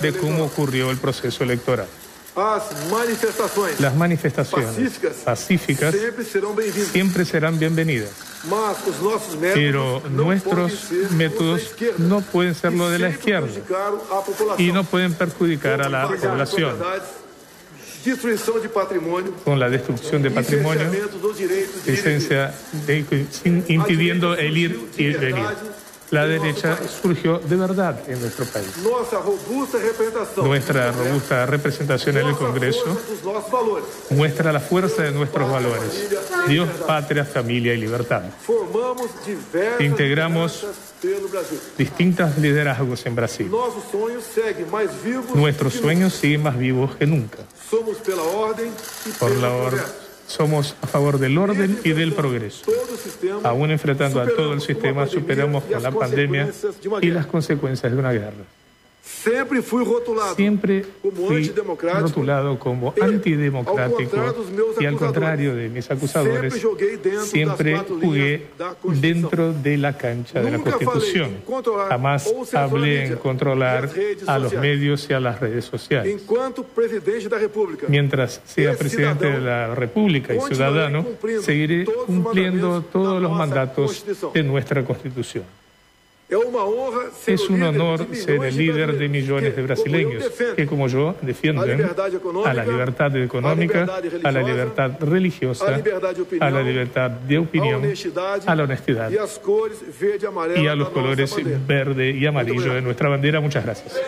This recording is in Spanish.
de cómo ocurrió el proceso electoral. Las manifestaciones pacíficas siempre serán bienvenidas, pero nuestros métodos no pueden ser que lo de la izquierda y no pueden perjudicar a la población. con la destrucción de patrimonio, licencia de- sin- impidiendo el ir y venir. La derecha surgió de verdad en nuestro país. Nuestra robusta representación en el Congreso muestra la fuerza de nuestros valores. Dios, patria, familia y libertad. Integramos. Distintos liderazgos en Brasil. Nuestros sueños siguen más vivos que nunca. e Por la or- progresso. Somos a favor del orden y del progreso. Aún enfrentando a todo el sistema, superamos con la pandemia y las consecuencias de una guerra. Sempre fui rotulado Siempre como fui antidemocrático rotulado como antidemocrático y al contrario de mis acusadores, siempre jugué dentro de la cancha de la Constitución. em Jamás hablé en controlar a los medios y a las redes sociales. Mientras sea Es presidente de la República y ciudadano, seguiré cumpliendo todos los mandatos de nuestra Constitución. Es un honor ser el líder de millones de brasileños que, como yo, defienden a la libertad económica, a la libertad religiosa, a la libertad de opinión, a la honestidad y a los colores verde y amarillo de nuestra bandera. Muchas gracias.